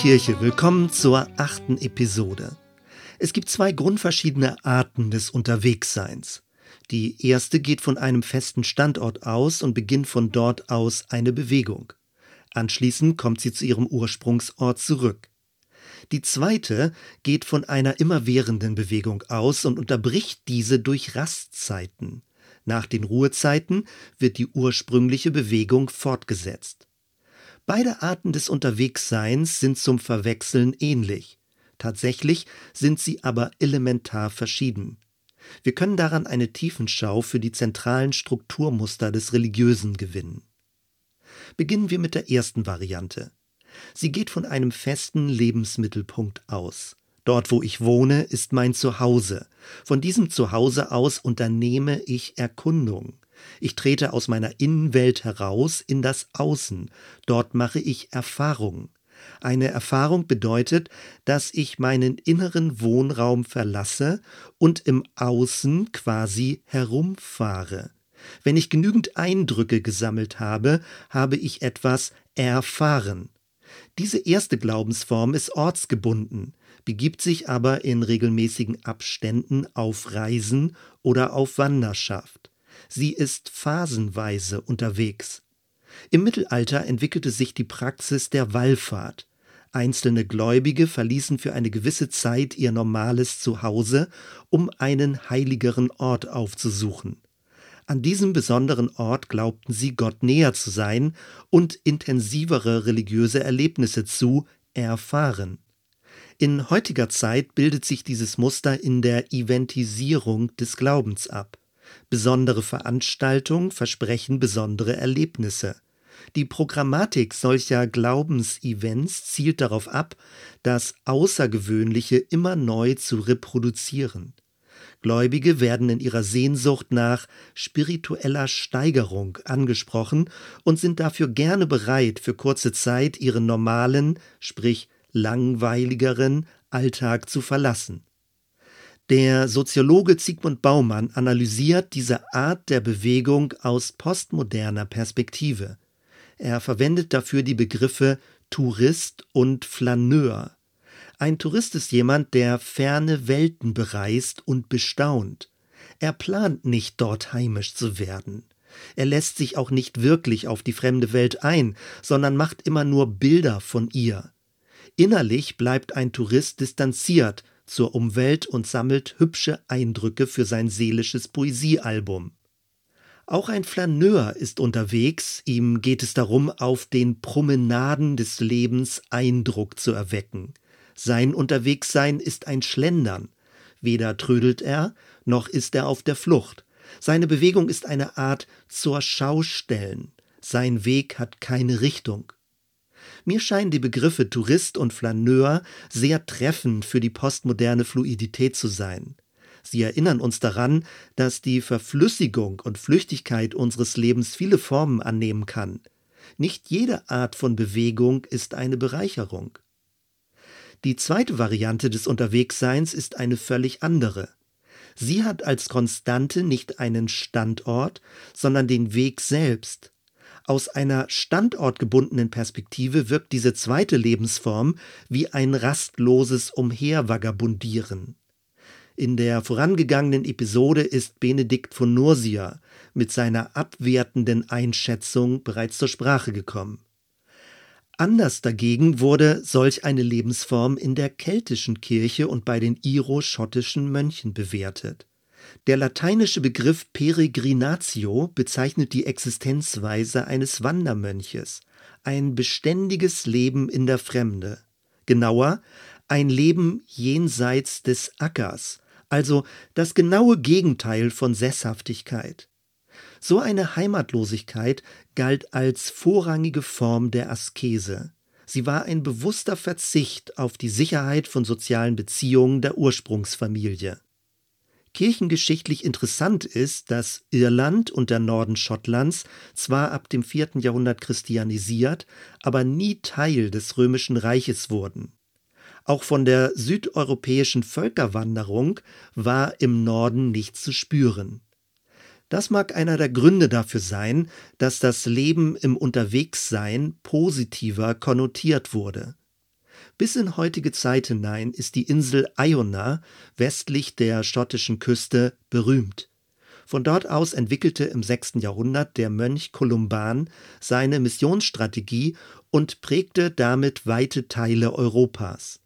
Kirche, willkommen zur achten Episode. Es gibt zwei grundverschiedene Arten des Unterwegsseins. Die erste geht von einem festen Standort aus und beginnt von dort aus eine Bewegung. Anschließend kommt sie zu ihrem Ursprungsort zurück. Die zweite geht von einer immerwährenden Bewegung aus und unterbricht diese durch Rastzeiten. Nach den Ruhezeiten wird die ursprüngliche Bewegung fortgesetzt. Beide Arten des Unterwegsseins sind zum Verwechseln ähnlich. Tatsächlich sind sie aber elementar verschieden. Wir können daran eine Tiefenschau für die zentralen Strukturmuster des Religiösen gewinnen. Beginnen wir mit der ersten Variante. Sie geht von einem festen Lebensmittelpunkt aus. Dort, wo ich wohne, ist mein Zuhause. Von diesem Zuhause aus unternehme ich Erkundung. Ich trete aus meiner Innenwelt heraus in das Außen. Dort mache ich Erfahrung. Eine Erfahrung bedeutet, dass ich meinen inneren Wohnraum verlasse und im Außen quasi herumfahre. Wenn ich genügend Eindrücke gesammelt habe, habe ich etwas erfahren. Diese erste Glaubensform ist ortsgebunden, begibt sich aber in regelmäßigen Abständen auf Reisen oder auf Wanderschaft. Sie ist phasenweise unterwegs. Im Mittelalter entwickelte sich die Praxis der Wallfahrt. Einzelne Gläubige verließen für eine gewisse Zeit ihr normales Zuhause, um einen heiligeren Ort aufzusuchen. An diesem besonderen Ort glaubten sie Gott näher zu sein und intensivere religiöse Erlebnisse zu erfahren. In heutiger Zeit bildet sich dieses Muster in der Eventisierung des Glaubens ab. Besondere Veranstaltungen versprechen besondere Erlebnisse. Die Programmatik solcher Glaubensevents zielt darauf ab, das Außergewöhnliche immer neu zu reproduzieren. Gläubige werden in ihrer Sehnsucht nach spiritueller Steigerung angesprochen und sind dafür gerne bereit, für kurze Zeit ihren normalen, sprich langweiligeren Alltag zu verlassen. Der Soziologe Zygmunt Baumann analysiert diese Art der Bewegung aus postmoderner Perspektive. Er verwendet dafür die Begriffe Tourist und Flaneur. Ein Tourist ist jemand, der ferne Welten bereist und bestaunt. Er plant nicht dort heimisch zu werden. Er lässt sich auch nicht wirklich auf die fremde Welt ein, sondern macht immer nur Bilder von ihr. Innerlich bleibt ein Tourist distanziert zur Umwelt und sammelt hübsche Eindrücke für sein seelisches Poesiealbum. Auch ein Flaneur ist unterwegs, ihm geht es darum, auf den Promenaden des Lebens Eindruck zu erwecken. Sein Unterwegssein ist ein Schlendern. Weder trödelt er, noch ist er auf der Flucht. Seine Bewegung ist eine Art zur Schaustellen. Sein Weg hat keine Richtung. Mir scheinen die Begriffe Tourist und Flaneur sehr treffend für die postmoderne Fluidität zu sein. Sie erinnern uns daran, dass die Verflüssigung und Flüchtigkeit unseres Lebens viele Formen annehmen kann. Nicht jede Art von Bewegung ist eine Bereicherung. Die zweite Variante des Unterwegsseins ist eine völlig andere. Sie hat als Konstante nicht einen Standort, sondern den Weg selbst. Aus einer standortgebundenen Perspektive wirkt diese zweite Lebensform wie ein rastloses Umhervagabundieren. In der vorangegangenen Episode ist Benedikt von Nursia mit seiner abwertenden Einschätzung bereits zur Sprache gekommen. Anders dagegen wurde solch eine Lebensform in der keltischen Kirche und bei den iro-schottischen Mönchen bewertet. Der lateinische Begriff Peregrinatio bezeichnet die Existenzweise eines Wandermönches, ein beständiges Leben in der Fremde. Genauer, ein Leben jenseits des Ackers, also das genaue Gegenteil von Sesshaftigkeit. So eine Heimatlosigkeit galt als vorrangige Form der Askese. Sie war ein bewusster Verzicht auf die Sicherheit von sozialen Beziehungen der Ursprungsfamilie. Kirchengeschichtlich interessant ist, dass Irland und der Norden Schottlands zwar ab dem vierten Jahrhundert christianisiert, aber nie Teil des römischen Reiches wurden. Auch von der südeuropäischen Völkerwanderung war im Norden nichts zu spüren. Das mag einer der Gründe dafür sein, dass das Leben im Unterwegssein positiver konnotiert wurde. Bis in heutige Zeit hinein ist die Insel Iona westlich der schottischen Küste berühmt. Von dort aus entwickelte im 6. Jahrhundert der Mönch Kolumban seine Missionsstrategie und prägte damit weite Teile Europas.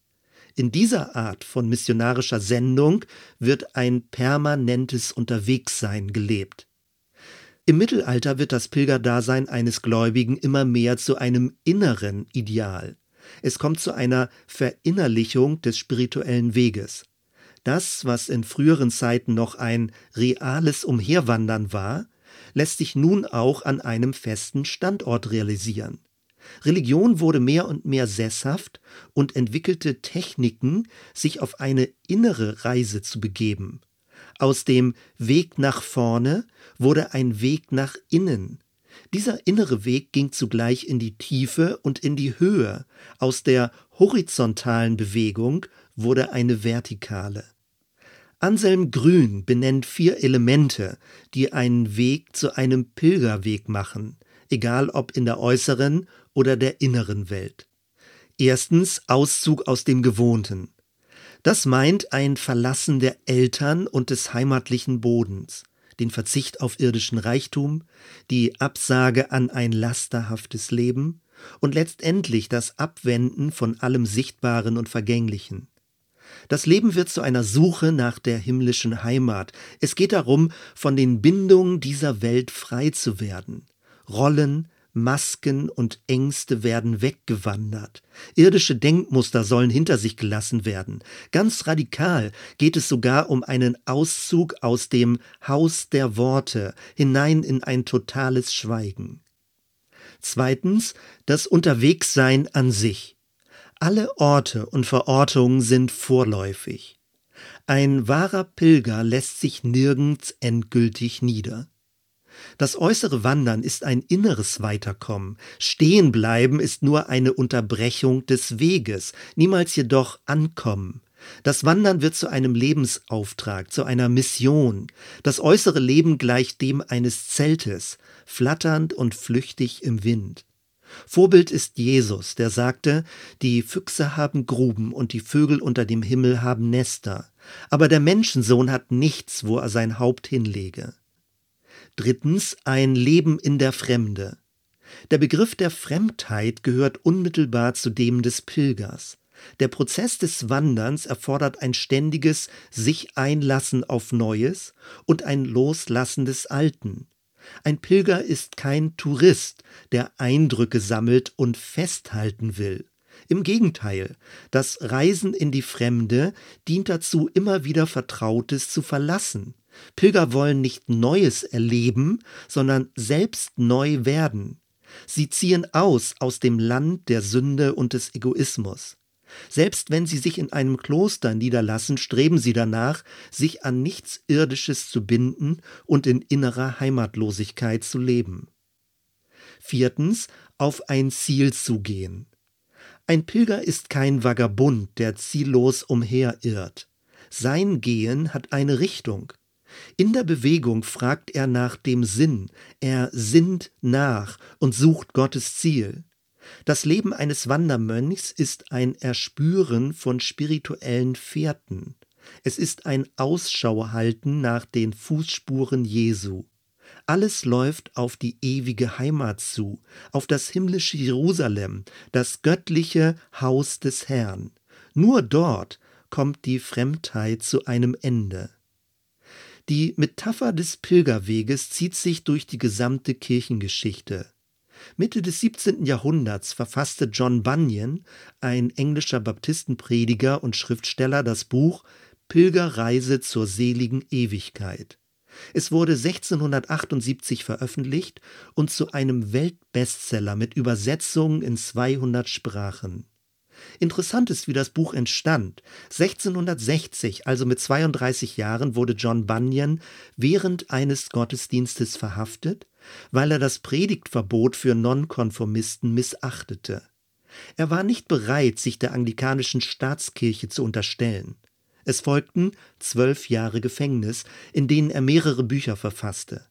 In dieser Art von missionarischer Sendung wird ein permanentes Unterwegssein gelebt. Im Mittelalter wird das Pilgerdasein eines Gläubigen immer mehr zu einem inneren Ideal. Es kommt zu einer Verinnerlichung des spirituellen Weges. Das, was in früheren Zeiten noch ein reales Umherwandern war, lässt sich nun auch an einem festen Standort realisieren. Religion wurde mehr und mehr sesshaft und entwickelte Techniken, sich auf eine innere Reise zu begeben. Aus dem Weg nach vorne wurde ein Weg nach innen. Dieser innere Weg ging zugleich in die Tiefe und in die Höhe. Aus der horizontalen Bewegung wurde eine vertikale. Anselm Grün benennt vier Elemente, die einen Weg zu einem Pilgerweg machen, egal ob in der äußeren oder der inneren Welt. Erstens Auszug aus dem Gewohnten. Das meint ein Verlassen der Eltern und des heimatlichen Bodens, den Verzicht auf irdischen Reichtum, die Absage an ein lasterhaftes Leben und letztendlich das Abwenden von allem Sichtbaren und Vergänglichen. Das Leben wird zu einer Suche nach der himmlischen Heimat. Es geht darum, von den Bindungen dieser Welt frei zu werden. Rollen, Masken und Ängste werden weggewandert. Irdische Denkmuster sollen hinter sich gelassen werden. Ganz radikal geht es sogar um einen Auszug aus dem Haus der Worte hinein in ein totales Schweigen. Zweitens das Unterwegssein an sich. Alle Orte und Verortungen sind vorläufig. Ein wahrer Pilger lässt sich nirgends endgültig nieder. Das äußere Wandern ist ein inneres Weiterkommen. Stehenbleiben ist nur eine Unterbrechung des Weges, niemals jedoch Ankommen. Das Wandern wird zu einem Lebensauftrag, zu einer Mission. Das äußere Leben gleicht dem eines Zeltes, flatternd und flüchtig im Wind. Vorbild ist Jesus, der sagte, die Füchse haben Gruben und die Vögel unter dem Himmel haben Nester, aber der Menschensohn hat nichts, wo er sein Haupt hinlege. Drittens ein Leben in der Fremde. Der Begriff der Fremdheit gehört unmittelbar zu dem des Pilgers. Der Prozess des Wanderns erfordert ein ständiges sich einlassen auf Neues und ein Loslassen des Alten. Ein Pilger ist kein Tourist, der Eindrücke sammelt und festhalten will. Im Gegenteil, das Reisen in die Fremde dient dazu, immer wieder Vertrautes zu verlassen. Pilger wollen nicht Neues erleben, sondern selbst neu werden. Sie ziehen aus aus dem Land der Sünde und des Egoismus. Selbst wenn sie sich in einem Kloster niederlassen, streben sie danach, sich an nichts Irdisches zu binden und in innerer Heimatlosigkeit zu leben. Viertens, auf ein Ziel zu gehen. Ein Pilger ist kein Vagabund, der ziellos umherirrt. Sein Gehen hat eine Richtung. In der Bewegung fragt er nach dem Sinn, er sinnt nach und sucht Gottes Ziel. Das Leben eines Wandermönchs ist ein Erspüren von spirituellen Fährten. Es ist ein Ausschauhalten nach den Fußspuren Jesu. Alles läuft auf die ewige Heimat zu, auf das himmlische Jerusalem, das göttliche Haus des Herrn. Nur dort kommt die Fremdheit zu einem Ende. Die Metapher des Pilgerweges zieht sich durch die gesamte Kirchengeschichte. Mitte des 17. Jahrhunderts verfasste John Bunyan, ein englischer Baptistenprediger und Schriftsteller, das Buch Pilgerreise zur seligen Ewigkeit. Es wurde 1678 veröffentlicht und zu einem Weltbestseller mit Übersetzungen in 200 Sprachen. Interessant ist, wie das Buch entstand. 1660, also mit 32 Jahren, wurde John Bunyan während eines Gottesdienstes verhaftet, weil er das Predigtverbot für Nonkonformisten missachtete. Er war nicht bereit, sich der anglikanischen Staatskirche zu unterstellen. Es folgten zwölf Jahre Gefängnis, in denen er mehrere Bücher verfasste.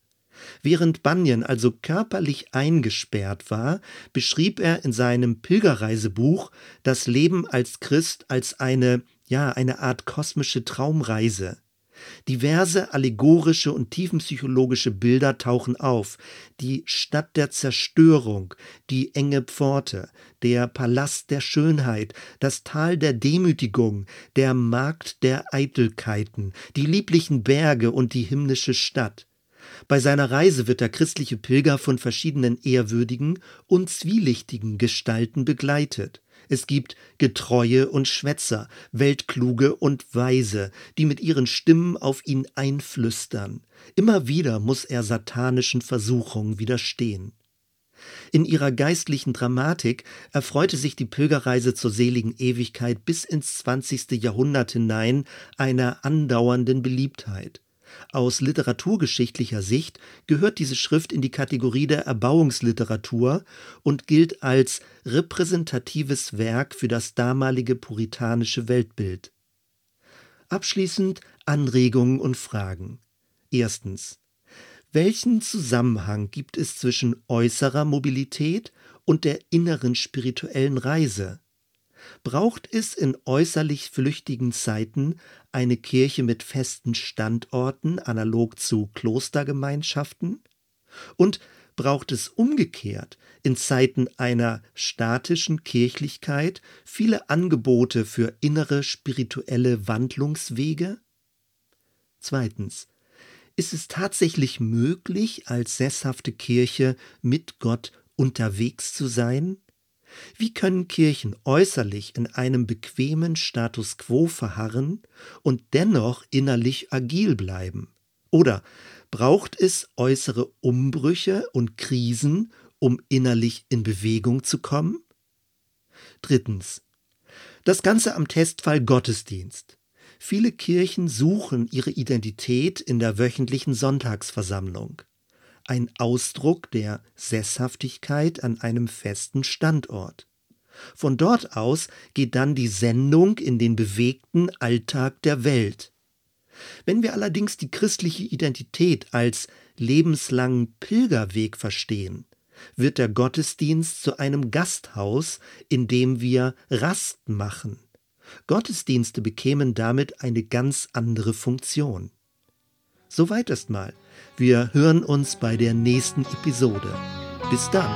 Während Bunyan also körperlich eingesperrt war, beschrieb er in seinem Pilgerreisebuch das Leben als Christ als eine, ja, eine Art kosmische Traumreise. Diverse allegorische und tiefenpsychologische Bilder tauchen auf. Die Stadt der Zerstörung, die enge Pforte, der Palast der Schönheit, das Tal der Demütigung, der Markt der Eitelkeiten, die lieblichen Berge und die himmlische Stadt. Bei seiner Reise wird der christliche Pilger von verschiedenen ehrwürdigen und zwielichtigen Gestalten begleitet. Es gibt Getreue und Schwätzer, Weltkluge und Weise, die mit ihren Stimmen auf ihn einflüstern. Immer wieder muss er satanischen Versuchungen widerstehen. In ihrer geistlichen Dramatik erfreute sich die Pilgerreise zur seligen Ewigkeit bis ins 20. Jahrhundert hinein einer andauernden Beliebtheit. Aus literaturgeschichtlicher Sicht gehört diese Schrift in die Kategorie der Erbauungsliteratur und gilt als repräsentatives Werk für das damalige puritanische Weltbild. Abschließend Anregungen und Fragen. Erstens. Welchen Zusammenhang gibt es zwischen äußerer Mobilität und der inneren spirituellen Reise? Braucht es in äußerlich flüchtigen Zeiten eine Kirche mit festen Standorten, analog zu Klostergemeinschaften? Und braucht es umgekehrt in Zeiten einer statischen Kirchlichkeit viele Angebote für innere spirituelle Wandlungswege? Zweitens. Ist es tatsächlich möglich, als sesshafte Kirche mit Gott unterwegs zu sein? Wie können Kirchen äußerlich in einem bequemen Status quo verharren und dennoch innerlich agil bleiben? Oder braucht es äußere Umbrüche und Krisen, um innerlich in Bewegung zu kommen? Drittens. Das Ganze am Testfall Gottesdienst. Viele Kirchen suchen ihre Identität in der wöchentlichen Sonntagsversammlung ein Ausdruck der Sesshaftigkeit an einem festen Standort. Von dort aus geht dann die Sendung in den bewegten Alltag der Welt. Wenn wir allerdings die christliche Identität als lebenslangen Pilgerweg verstehen, wird der Gottesdienst zu einem Gasthaus, in dem wir Rast machen. Gottesdienste bekämen damit eine ganz andere Funktion. Soweit erstmal. Wir hören uns bei der nächsten Episode. Bis dann.